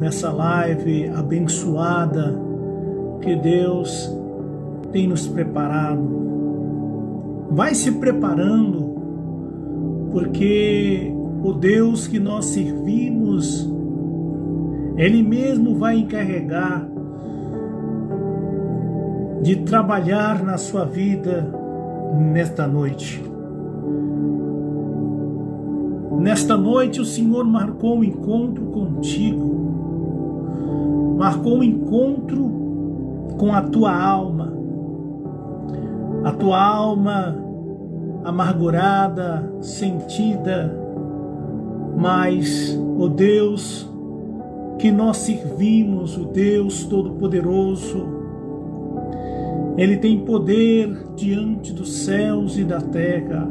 nessa live abençoada que Deus tem nos preparado. Vai se preparando, porque o Deus que nós servimos, Ele mesmo vai encarregar de trabalhar na sua vida nesta noite. Nesta noite o Senhor marcou um encontro contigo marcou um encontro com a tua alma, a tua alma amargurada, sentida, mas o Deus que nós servimos, o Deus Todo-Poderoso, Ele tem poder diante dos céus e da terra.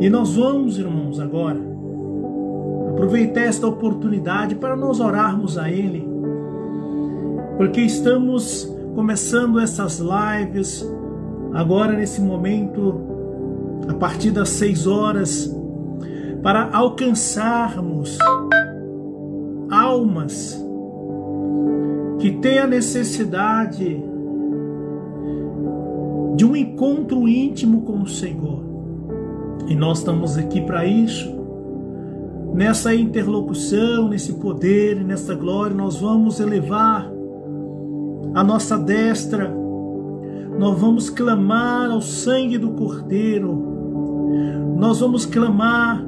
E nós vamos, irmãos, agora aproveitar esta oportunidade para nós orarmos a Ele, porque estamos começando essas lives agora nesse momento, a partir das seis horas, para alcançarmos almas que têm a necessidade de um encontro íntimo com o Senhor. E nós estamos aqui para isso nessa interlocução, nesse poder, nessa glória, nós vamos elevar a nossa destra, nós vamos clamar ao sangue do Cordeiro, nós vamos clamar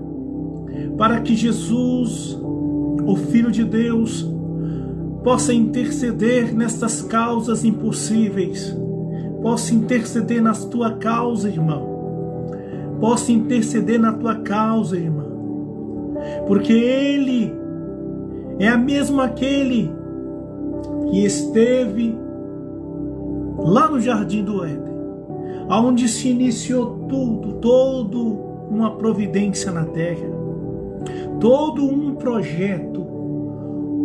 para que Jesus, o Filho de Deus, possa interceder nestas causas impossíveis, possa interceder na tua causa, irmão, possa interceder na tua causa, irmão porque ele é a mesmo aquele que esteve lá no jardim do Éden, aonde se iniciou tudo, todo uma providência na terra, todo um projeto.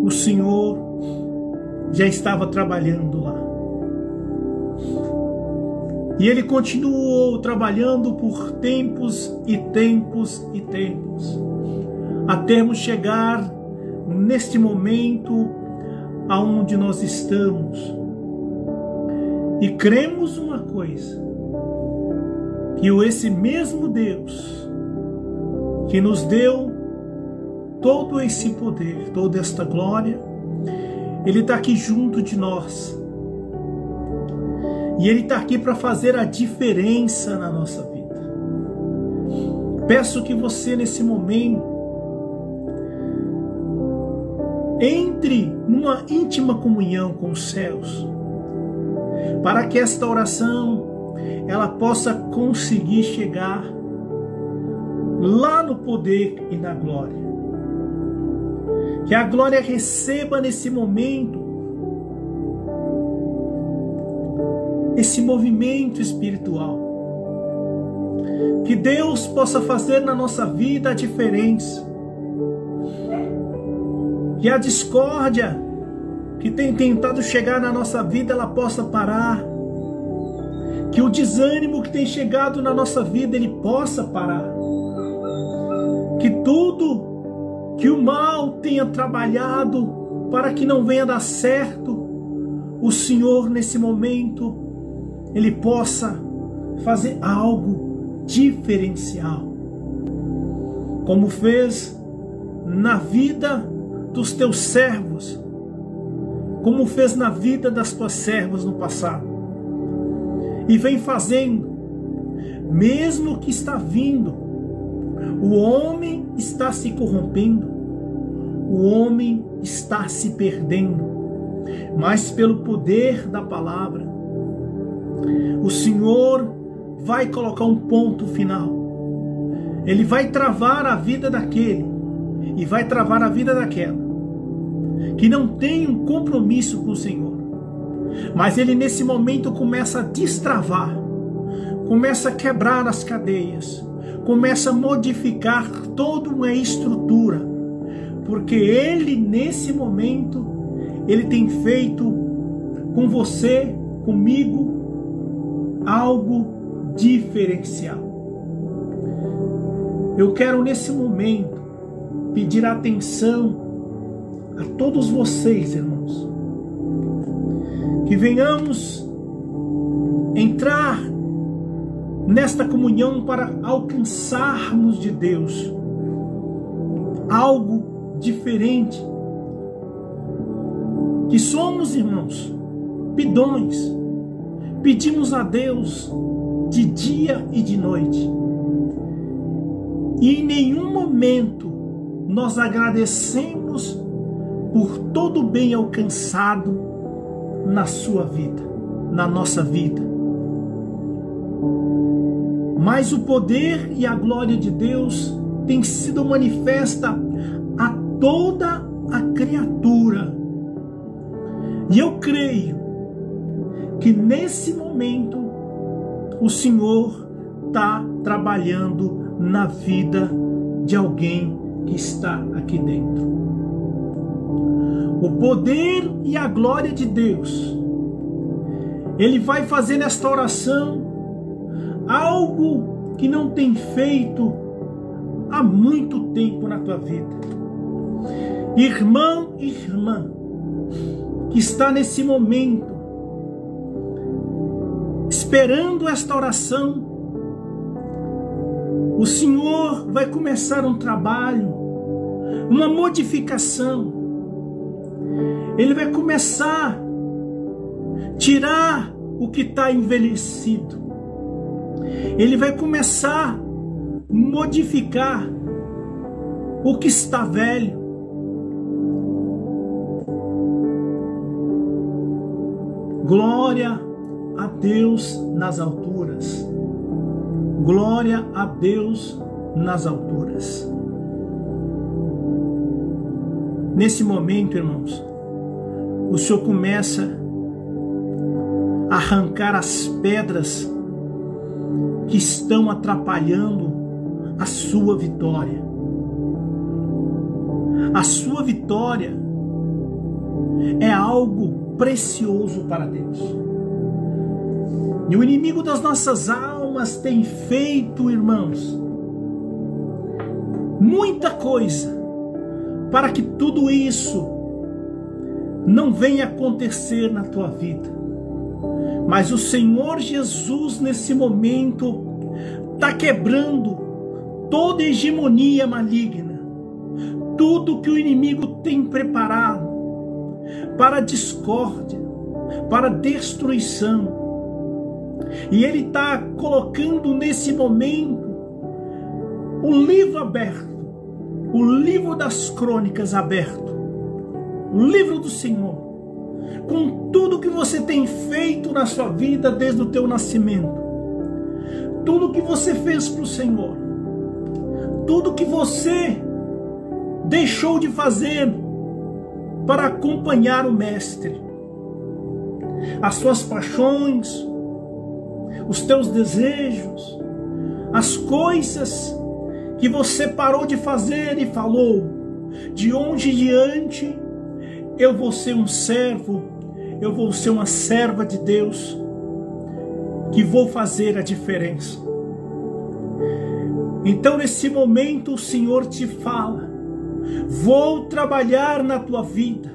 O Senhor já estava trabalhando lá. E ele continuou trabalhando por tempos e tempos e tempos até chegar neste momento aonde nós estamos. E cremos uma coisa, que esse mesmo Deus que nos deu todo esse poder, toda esta glória, Ele está aqui junto de nós. E Ele está aqui para fazer a diferença na nossa vida. Peço que você, nesse momento, entre numa íntima comunhão com os céus, para que esta oração ela possa conseguir chegar lá no poder e na glória. Que a glória receba nesse momento esse movimento espiritual. Que Deus possa fazer na nossa vida a diferença que a discórdia que tem tentado chegar na nossa vida ela possa parar. Que o desânimo que tem chegado na nossa vida ele possa parar. Que tudo que o mal tenha trabalhado para que não venha dar certo, o Senhor nesse momento ele possa fazer algo diferencial. Como fez na vida dos teus servos, como fez na vida das tuas servas no passado. E vem fazendo, mesmo que está vindo, o homem está se corrompendo, o homem está se perdendo, mas pelo poder da palavra, o Senhor vai colocar um ponto final. Ele vai travar a vida daquele e vai travar a vida daquela que não tem um compromisso com o Senhor. Mas ele nesse momento começa a destravar, começa a quebrar as cadeias, começa a modificar toda uma estrutura, porque ele nesse momento ele tem feito com você, comigo, algo diferencial. Eu quero nesse momento pedir atenção a todos vocês, irmãos, que venhamos entrar nesta comunhão para alcançarmos de Deus algo diferente. Que somos, irmãos, pidões, pedimos a Deus de dia e de noite, e em nenhum momento nós agradecemos por todo o bem alcançado na sua vida, na nossa vida. Mas o poder e a glória de Deus tem sido manifesta a toda a criatura. E eu creio que nesse momento o Senhor está trabalhando na vida de alguém que está aqui dentro. O poder e a glória de Deus, Ele vai fazer nesta oração algo que não tem feito há muito tempo na tua vida. Irmão e irmã, que está nesse momento esperando esta oração, o Senhor vai começar um trabalho, uma modificação. Ele vai começar a tirar o que está envelhecido. Ele vai começar a modificar o que está velho. Glória a Deus nas alturas. Glória a Deus nas alturas. Nesse momento, irmãos, o Senhor começa a arrancar as pedras que estão atrapalhando a sua vitória. A sua vitória é algo precioso para Deus. E o inimigo das nossas almas tem feito, irmãos, muita coisa para que tudo isso não venha acontecer na tua vida. Mas o Senhor Jesus, nesse momento, está quebrando toda hegemonia maligna, tudo que o inimigo tem preparado para discórdia, para destruição e ele está colocando nesse momento o livro aberto, o livro das crônicas aberto, o livro do Senhor, com tudo que você tem feito na sua vida desde o teu nascimento, tudo que você fez para o Senhor, tudo que você deixou de fazer para acompanhar o Mestre, as suas paixões, os teus desejos, as coisas que você parou de fazer e falou, de onde diante eu vou ser um servo, eu vou ser uma serva de Deus, que vou fazer a diferença. Então, nesse momento, o Senhor te fala: vou trabalhar na tua vida,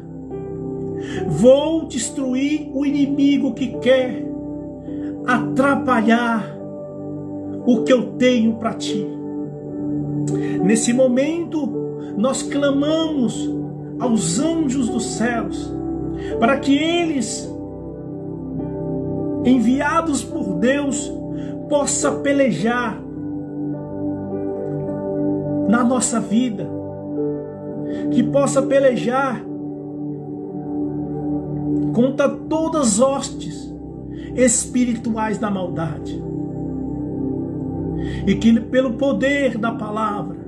vou destruir o inimigo que quer atrapalhar o que eu tenho para ti. Nesse momento, nós clamamos aos anjos dos céus para que eles, enviados por Deus, possa pelejar na nossa vida, que possa pelejar contra todas as hostes espirituais da maldade. E que pelo poder da palavra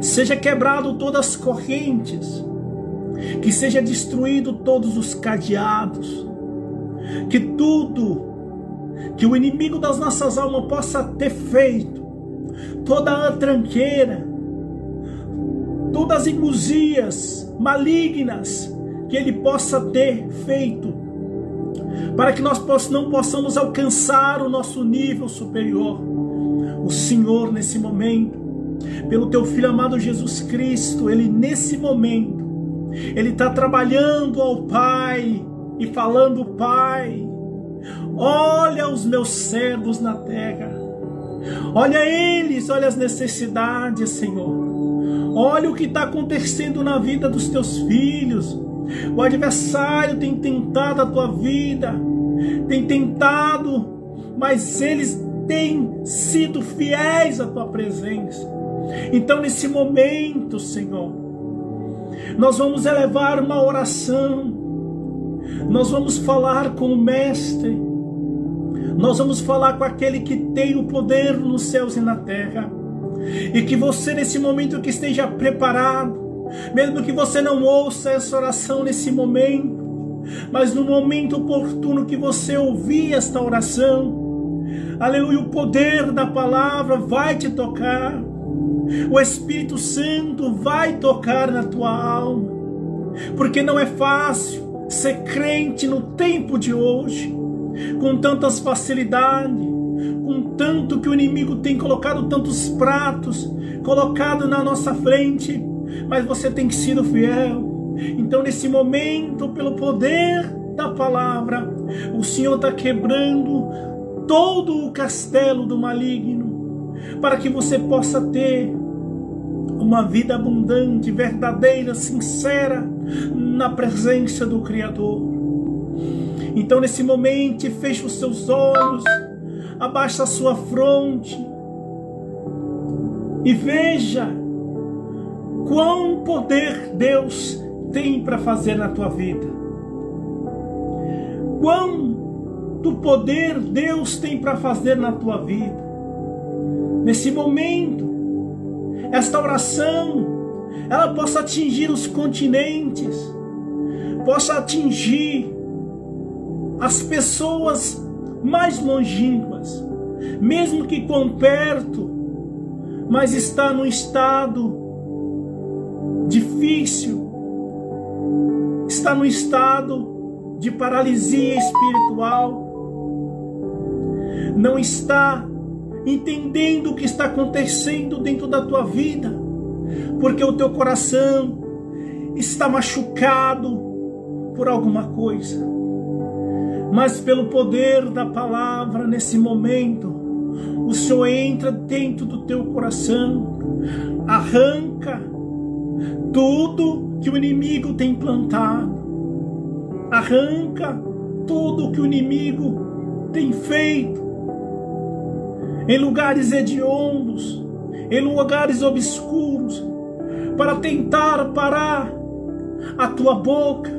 seja quebrado todas as correntes, que seja destruído todos os cadeados, que tudo que o inimigo das nossas almas possa ter feito, toda a tranqueira, todas as iguzias malignas que ele possa ter feito, para que nós não possamos alcançar o nosso nível superior. O Senhor, nesse momento, pelo teu Filho amado Jesus Cristo, Ele nesse momento, Ele está trabalhando ao Pai e falando: Pai, olha os meus servos na terra. Olha eles, olha as necessidades, Senhor. Olha o que está acontecendo na vida dos teus filhos. O adversário tem tentado a tua vida, tem tentado, mas eles têm sido fiéis à tua presença. Então, nesse momento, Senhor, nós vamos elevar uma oração, nós vamos falar com o Mestre, nós vamos falar com aquele que tem o poder nos céus e na terra, e que você, nesse momento, que esteja preparado, mesmo que você não ouça essa oração nesse momento, mas no momento oportuno que você ouvir esta oração, aleluia, o poder da palavra vai te tocar, o Espírito Santo vai tocar na tua alma, porque não é fácil ser crente no tempo de hoje, com tantas facilidades, com tanto que o inimigo tem colocado tantos pratos, colocado na nossa frente, mas você tem sido fiel. Então, nesse momento, pelo poder da palavra, o Senhor está quebrando todo o castelo do maligno, para que você possa ter uma vida abundante, verdadeira, sincera, na presença do Criador. Então, nesse momento, feche os seus olhos, abaixa a sua fronte e veja quão poder Deus tem para fazer na tua vida. Quão do poder Deus tem para fazer na tua vida. Nesse momento, esta oração ela possa atingir os continentes, possa atingir as pessoas mais longínquas, mesmo que com perto, mas está num estado difícil, está num estado de paralisia espiritual, não está entendendo o que está acontecendo dentro da tua vida, porque o teu coração está machucado por alguma coisa. Mas pelo poder da palavra nesse momento, o Senhor entra dentro do teu coração, arranca tudo que o inimigo tem plantado, arranca tudo que o inimigo tem feito em lugares hediondos, em lugares obscuros, para tentar parar a tua boca,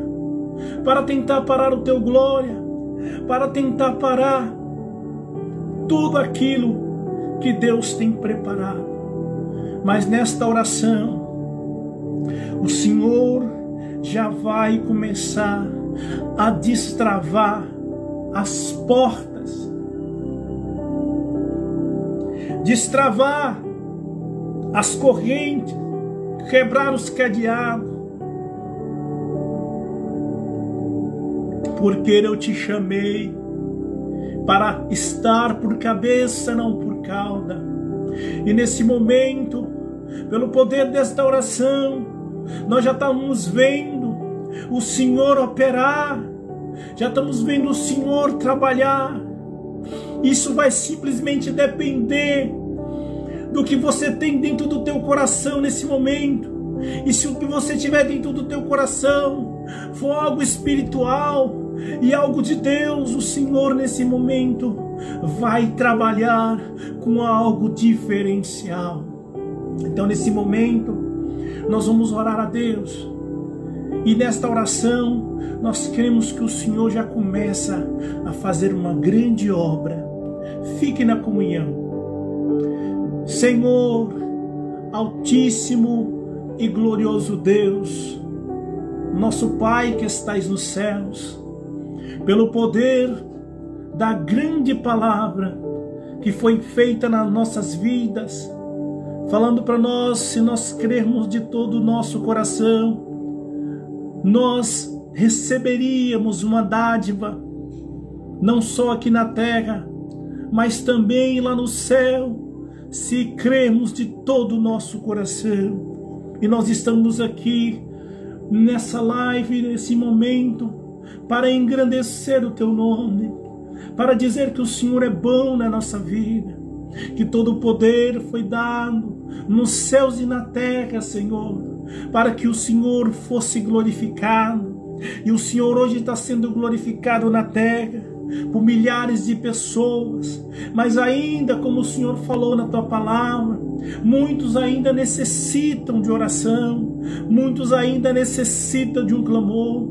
para tentar parar o teu glória, para tentar parar tudo aquilo que Deus tem preparado. Mas nesta oração, o Senhor já vai começar a destravar as portas destravar as correntes, quebrar os cadeados. Porque eu te chamei para estar por cabeça, não por cauda. E nesse momento, pelo poder desta oração, nós já estamos vendo o Senhor operar, já estamos vendo o Senhor trabalhar, isso vai simplesmente depender do que você tem dentro do teu coração nesse momento. E se o que você tiver dentro do teu coração for algo espiritual e algo de Deus, o Senhor nesse momento vai trabalhar com algo diferencial. Então nesse momento nós vamos orar a Deus. E nesta oração, nós cremos que o Senhor já começa a fazer uma grande obra Fique na comunhão. Senhor, Altíssimo e glorioso Deus, nosso Pai que estais nos céus, pelo poder da grande palavra que foi feita nas nossas vidas, falando para nós, se nós crermos de todo o nosso coração, nós receberíamos uma dádiva, não só aqui na terra, mas também lá no céu, se cremos de todo o nosso coração. E nós estamos aqui nessa live, nesse momento, para engrandecer o teu nome, para dizer que o Senhor é bom na nossa vida, que todo o poder foi dado nos céus e na terra, Senhor, para que o Senhor fosse glorificado. E o Senhor hoje está sendo glorificado na terra por milhares de pessoas, mas ainda, como o Senhor falou na tua palavra, muitos ainda necessitam de oração, muitos ainda necessitam de um clamor,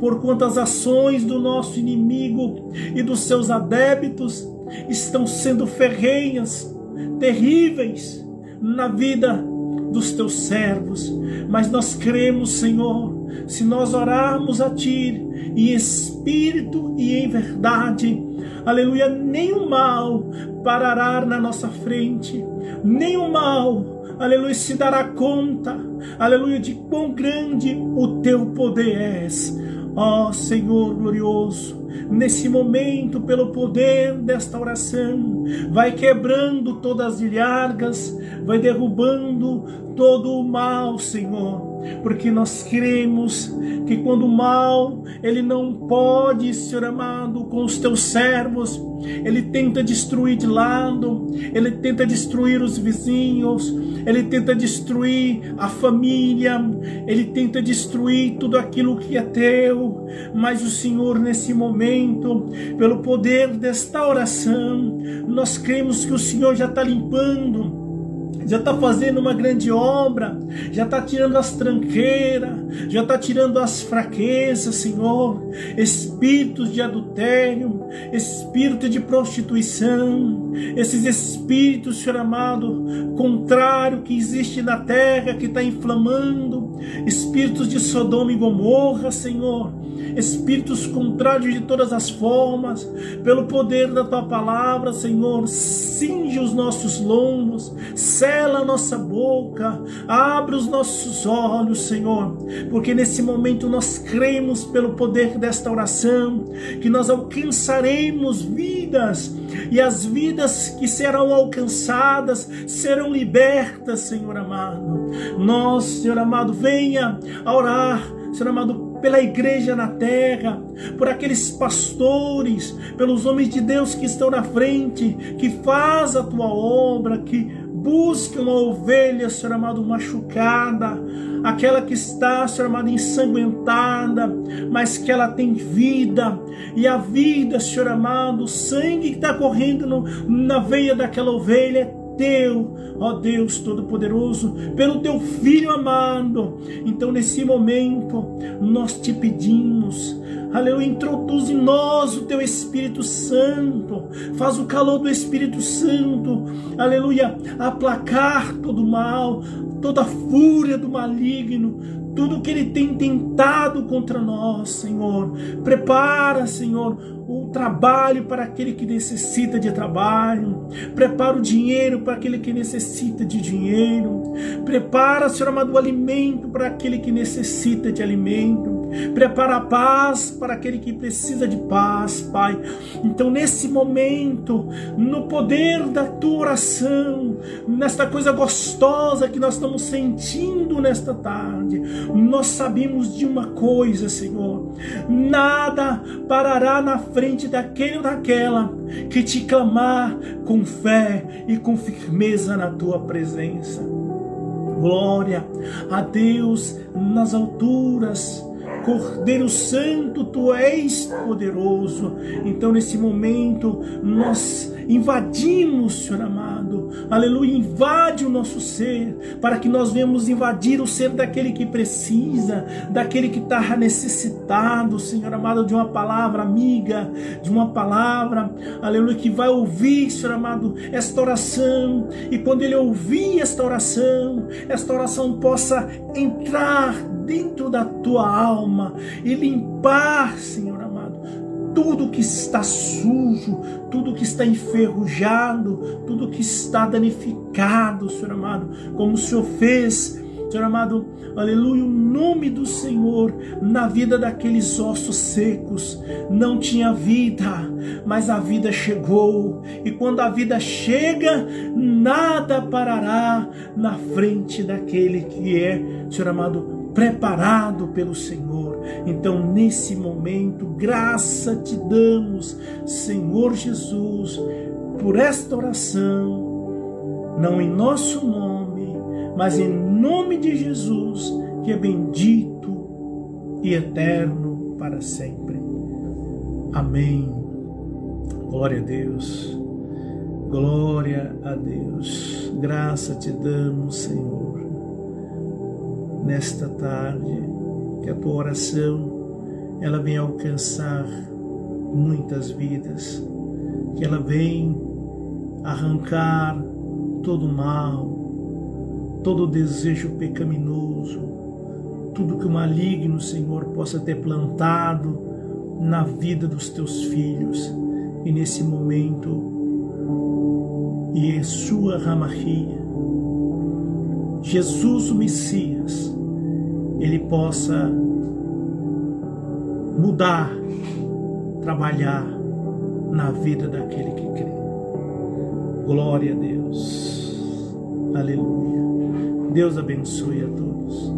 por quantas ações do nosso inimigo e dos seus adébitos estão sendo ferrenhas, terríveis na vida dos teus servos, mas nós cremos, Senhor, se nós orarmos a Ti em espírito e em verdade, aleluia, nenhum mal parará na nossa frente, nenhum mal, aleluia, se dará conta, aleluia, de quão grande o Teu poder és. Ó Senhor glorioso, nesse momento, pelo poder desta oração, vai quebrando todas as ilhargas, vai derrubando todo o mal, Senhor, porque nós cremos que quando o mal, ele não pode, Senhor amado, com os teus servos, ele tenta destruir de lado, ele tenta destruir os vizinhos, ele tenta destruir a família, ele tenta destruir tudo aquilo que é teu, mas o Senhor, nesse momento, pelo poder desta oração, nós cremos que o Senhor já está limpando já está fazendo uma grande obra, já está tirando as tranqueiras, já está tirando as fraquezas, Senhor, espíritos de adultério, espírito de prostituição, esses espíritos, Senhor amado, contrário que existe na terra, que está inflamando, espíritos de Sodoma e Gomorra, Senhor, espíritos contrários de todas as formas, pelo poder da tua palavra, Senhor, cinge os nossos lombos, sela a nossa boca, abre os nossos olhos, Senhor, porque nesse momento nós cremos pelo poder desta oração que nós alcançaremos vidas e as vidas que serão alcançadas serão libertas, Senhor amado. Nós, Senhor amado, venha orar, Senhor amado, pela igreja na terra, por aqueles pastores, pelos homens de Deus que estão na frente, que faz a tua obra, que buscam a ovelha, Senhor amado, machucada, aquela que está, Senhor amado, ensanguentada, mas que ela tem vida, e a vida, Senhor amado, o sangue que está correndo no, na veia daquela ovelha é teu, ó Deus Todo-Poderoso, pelo teu Filho amado. Então, nesse momento, nós te pedimos, aleluia, introduz em nós o teu Espírito Santo, faz o calor do Espírito Santo, aleluia, aplacar todo mal, toda a fúria do maligno, tudo que ele tem tentado contra nós, Senhor. Prepara, Senhor, o trabalho para aquele que necessita de trabalho. Prepara o dinheiro para aquele que necessita de dinheiro. Prepara, Senhor amado, o alimento para aquele que necessita de alimento. Prepara a paz para aquele que precisa de paz, Pai. Então, nesse momento, no poder da tua oração, nesta coisa gostosa que nós estamos sentindo nesta tarde, nós sabemos de uma coisa, Senhor: nada parará na frente daquele ou daquela que te clamar com fé e com firmeza na tua presença. Glória a Deus nas alturas Cordeiro Santo, tu és poderoso. Então, nesse momento, nós invadimos, Senhor amado, aleluia, invade o nosso ser, para que nós venhamos invadir o ser daquele que precisa, daquele que está necessitado, Senhor amado, de uma palavra amiga, de uma palavra, aleluia, que vai ouvir, Senhor amado, esta oração, e quando ele ouvir esta oração, esta oração possa entrar dentro da tua alma e limpar, Senhor tudo que está sujo, tudo que está enferrujado, tudo que está danificado, Senhor amado, como o Senhor fez Senhor amado, aleluia, o nome do Senhor na vida daqueles ossos secos. Não tinha vida, mas a vida chegou. E quando a vida chega, nada parará na frente daquele que é, Senhor amado, preparado pelo Senhor. Então, nesse momento, graça te damos, Senhor Jesus, por esta oração, não em nosso nome, mas em nome de Jesus, que é bendito e eterno para sempre. Amém. Glória a Deus. Glória a Deus. Graça te damos, Senhor nesta tarde, que a tua oração ela venha alcançar muitas vidas, que ela venha arrancar todo o mal, todo o desejo pecaminoso, tudo que o maligno, Senhor, possa ter plantado na vida dos teus filhos. E nesse momento, Yeshua Ramachia, Jesus o Messias, ele possa mudar, trabalhar na vida daquele que crê. Glória a Deus. Aleluia. Deus abençoe a todos.